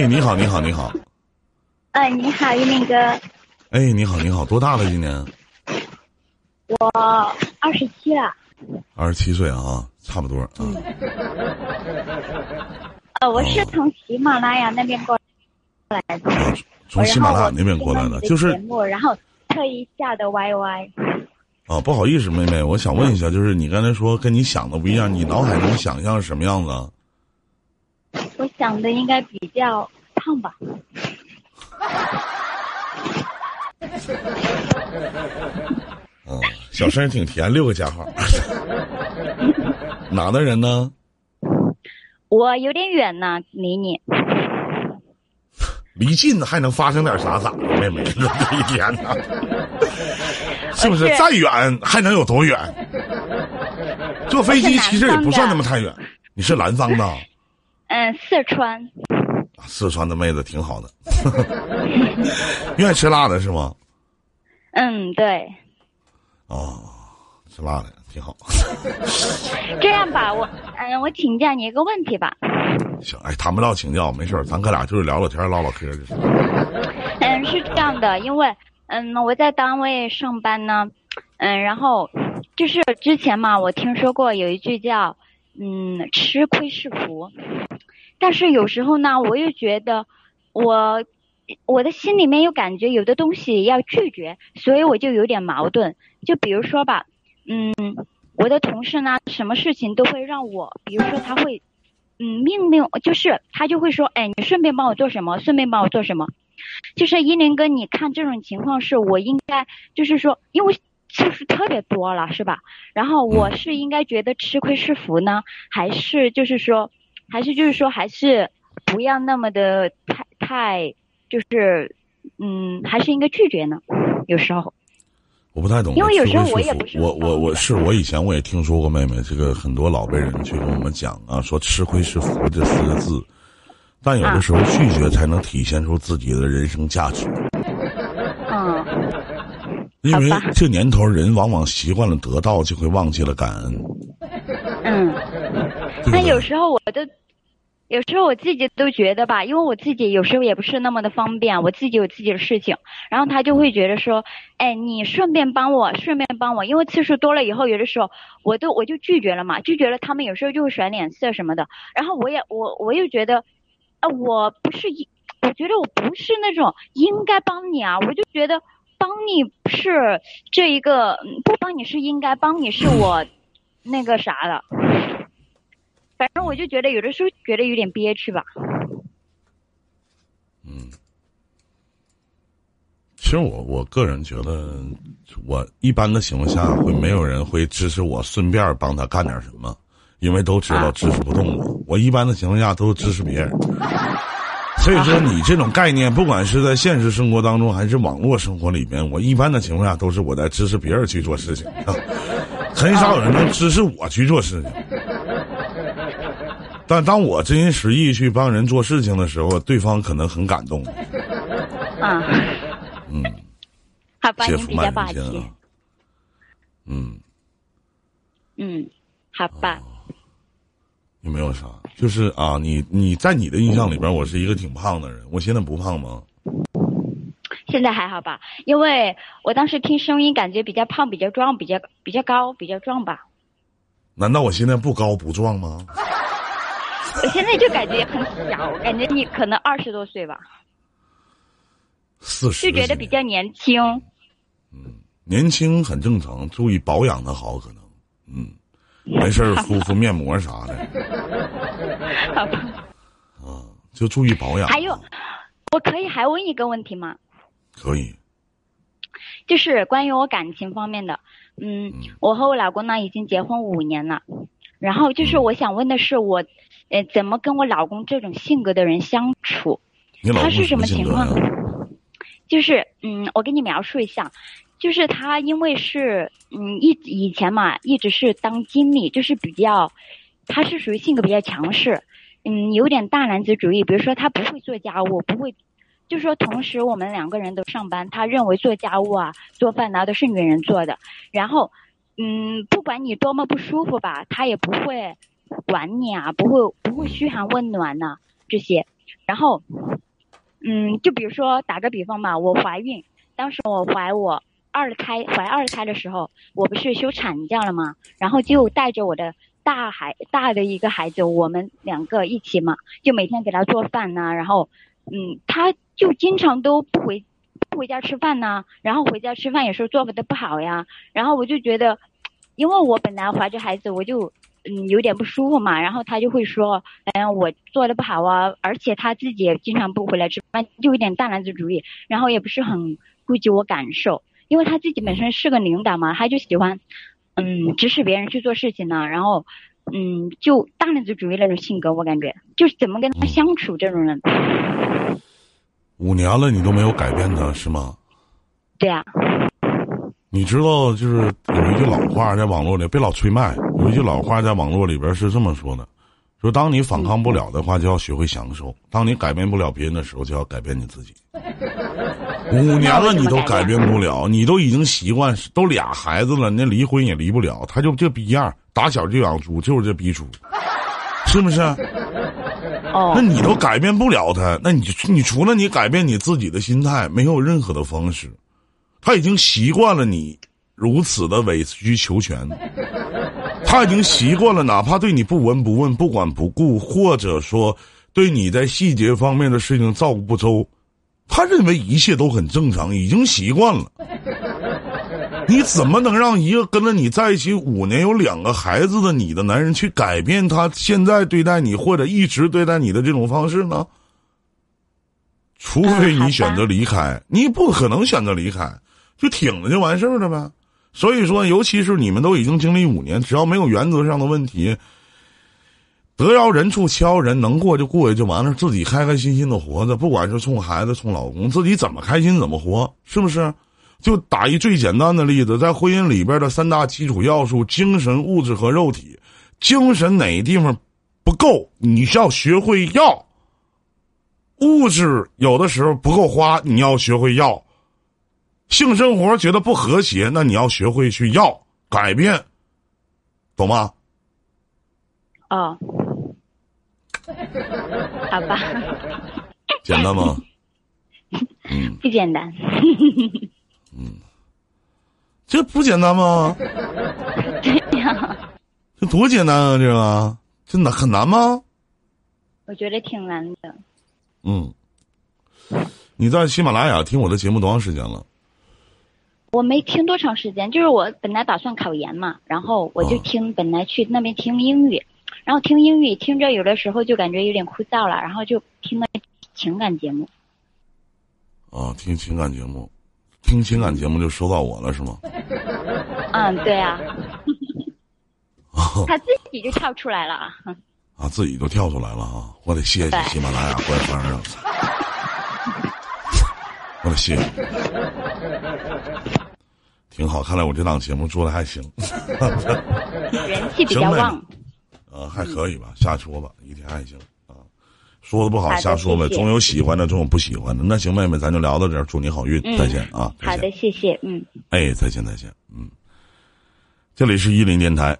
哎，你好，你好，你好。哎，你好，玉林哥。哎，你好，你好，多大了？今年？我二十七了。二十七岁啊，差不多啊。呃，我是从喜马拉雅那边过来的。从喜马拉雅那边过来的，就是节目，然后特意下的 YY。啊，不好意思，妹妹，我想问一下，就是你刚才说跟你想的不一样，你脑海中想象是什么样子？我想的应该比较胖吧。哦，小声挺甜，六个加号。哪的人呢？我有点远呢，离你。离近还能发生点啥？咋的，妹妹？这一天呢？是不是？再远还能有多远？坐飞机其实也不算那么太远。你是南方的？嗯，四川。四川的妹子挺好的，愿意吃辣的是吗？嗯，对。哦，吃辣的挺好。这样吧，我嗯，我请教你一个问题吧。行，哎，谈不到请教，没事咱哥俩就是聊聊天、唠唠嗑就是。嗯，是这样的，因为嗯，我在单位上班呢，嗯，然后就是之前嘛，我听说过有一句叫嗯“吃亏是福”，但是有时候呢，我又觉得我我的心里面又感觉有的东西要拒绝，所以我就有点矛盾。就比如说吧，嗯，我的同事呢，什么事情都会让我，比如说他会。嗯，命令就是他就会说，哎，你顺便帮我做什么？顺便帮我做什么？就是依林哥，你看这种情况是我应该，就是说，因为次数特别多了，是吧？然后我是应该觉得吃亏是福呢，还是就是说，还是就是说，还是不要那么的太太，就是嗯，还是应该拒绝呢？有时候。我不太懂，因为有时候我也不是我我我是我以前我也听说过妹妹这个很多老辈人去跟我们讲啊，说吃亏是福这四个字，但有的时候拒绝才能体现出自己的人生价值。嗯，因为这年头人往往习惯了得到，就会忘记了感恩。嗯，那有时候我都。有时候我自己都觉得吧，因为我自己有时候也不是那么的方便，我自己有自己的事情，然后他就会觉得说，哎，你顺便帮我，顺便帮我，因为次数多了以后，有的时候我都我就拒绝了嘛，拒绝了，他们有时候就会甩脸色什么的，然后我也我我又觉得，啊，我不是一，我觉得我不是那种应该帮你啊，我就觉得帮你是这一个，不帮你是应该，帮你是我 那个啥的。反正我就觉得有的时候觉得有点憋屈吧。嗯，其实我我个人觉得，我一般的情况下会没有人会支持我顺便帮他干点什么，因为都知道支持不动我。我一般的情况下都支持别人。所以说，你这种概念，不管是在现实生活当中还是网络生活里面，我一般的情况下都是我在支持别人去做事情，很少有人能支持我去做事情。但当我真心实意去帮人做事情的时候，对方可能很感动。啊，嗯，好吧，你比较霸气。嗯，嗯，好吧。有没有啥？就是啊，你你在你的印象里边，我是一个挺胖的人。我现在不胖吗？现在还好吧，因为我当时听声音感觉比较胖、比较壮、比较比较高、比较壮吧。难道我现在不高不壮吗？我现在就感觉很小，感觉你可能二十多岁吧，四十就觉得比较年轻。嗯，年轻很正常，注意保养的好，可能嗯，没事敷敷面膜啥的。好吧。啊，就注意保养。还有，我可以还问一个问题吗？可以。就是关于我感情方面的，嗯，我和我老公呢已经结婚五年了，然后就是我想问的是我。呃，怎么跟我老公这种性格的人相处？他是什么情况？就是，嗯，我给你描述一下，就是他因为是，嗯，一以前嘛，一直是当经理，就是比较，他是属于性格比较强势，嗯，有点大男子主义。比如说，他不会做家务，不会，就是说，同时我们两个人都上班，他认为做家务啊、做饭啊都是女人做的。然后，嗯，不管你多么不舒服吧，他也不会。管你啊，不会不会嘘寒问暖呐这些，然后嗯，就比如说打个比方吧，我怀孕，当时我怀我二胎，怀二胎的时候，我不是休产假了吗？然后就带着我的大孩大的一个孩子，我们两个一起嘛，就每天给他做饭呐、然后，嗯，他就经常都不回不回家吃饭呐、然后回家吃饭也是做的不好呀，然后我就觉得，因为我本来怀着孩子，我就嗯有点不舒服嘛，然后他就会说，嗯，我做的不好啊，而且他自己也经常不回来吃饭，就有点大男子主义，然后也不是很顾及我感受，因为他自己本身是个领导嘛，他就喜欢嗯指使别人去做事情呢，然后嗯就大男子主义那种性格，我感觉就是怎么跟他相处这种人，五年了，你都没有改变他，是吗？对啊，你知道，就是有一句老话在网络里，别老催麦。有一句老话在网络里边是这么说的：说当你反抗不了的话，就要学会享受；当你改变不了别人的时候，就要改变你自己。五年了，你都改变不了，你都已经习惯，都俩孩子了，那离婚也离不了，他就这逼样，打小就养猪，就是这逼猪，是不是？哦那，你都改变不了他，那你就你除了你改变你自己的心态，没有任何的方式。他已经习惯了你如此的委曲求全，他已经习惯了，哪怕对你不闻不问、不管不顾，或者说对你在细节方面的事情照顾不周，他认为一切都很正常，已经习惯了。你怎么能让一个跟了你在一起五年、有两个孩子的你的男人去改变他现在对待你或者一直对待你的这种方式呢？除非你选择离开，你不可能选择离开，就挺着就完事儿了呗。所以说，尤其是你们都已经经历五年，只要没有原则上的问题，得饶人处且饶人，能过就过去就完了，自己开开心心的活着，不管是冲孩子、冲老公，自己怎么开心怎么活，是不是？就打一最简单的例子，在婚姻里边的三大基础要素：精神、物质和肉体。精神哪个地方不够，你需要学会要；物质有的时候不够花，你要学会要；性生活觉得不和谐，那你要学会去要改变，懂吗？哦，好吧，简单吗？嗯，不简单，嗯这不简单吗？对呀，这多简单啊！这个这难很难吗？我觉得挺难的。嗯，你在喜马拉雅听我的节目多长时间了？我没听多长时间，就是我本来打算考研嘛，然后我就哦听，本来去那边听英语，然后听英语听着有的时候就感觉有点枯燥了，然后就听了情感节目。啊，听情感节目，听情感节目就收到我了是吗？嗯，对啊，啊他自己就跳出来了啊。啊，自己都跳出来了啊！我得谢谢喜马拉雅官方啊！我得谢谢，挺好。看来我这档节目做的还行，人气比较旺。啊，还可以吧，瞎说吧，一天还行啊。说的不好瞎说呗，总有喜欢的，总有不喜欢的。那行，妹妹，咱就聊到这儿，祝你好运，嗯再见啊！好的，谢谢，嗯。哎，再见再见，嗯。这里是一林电台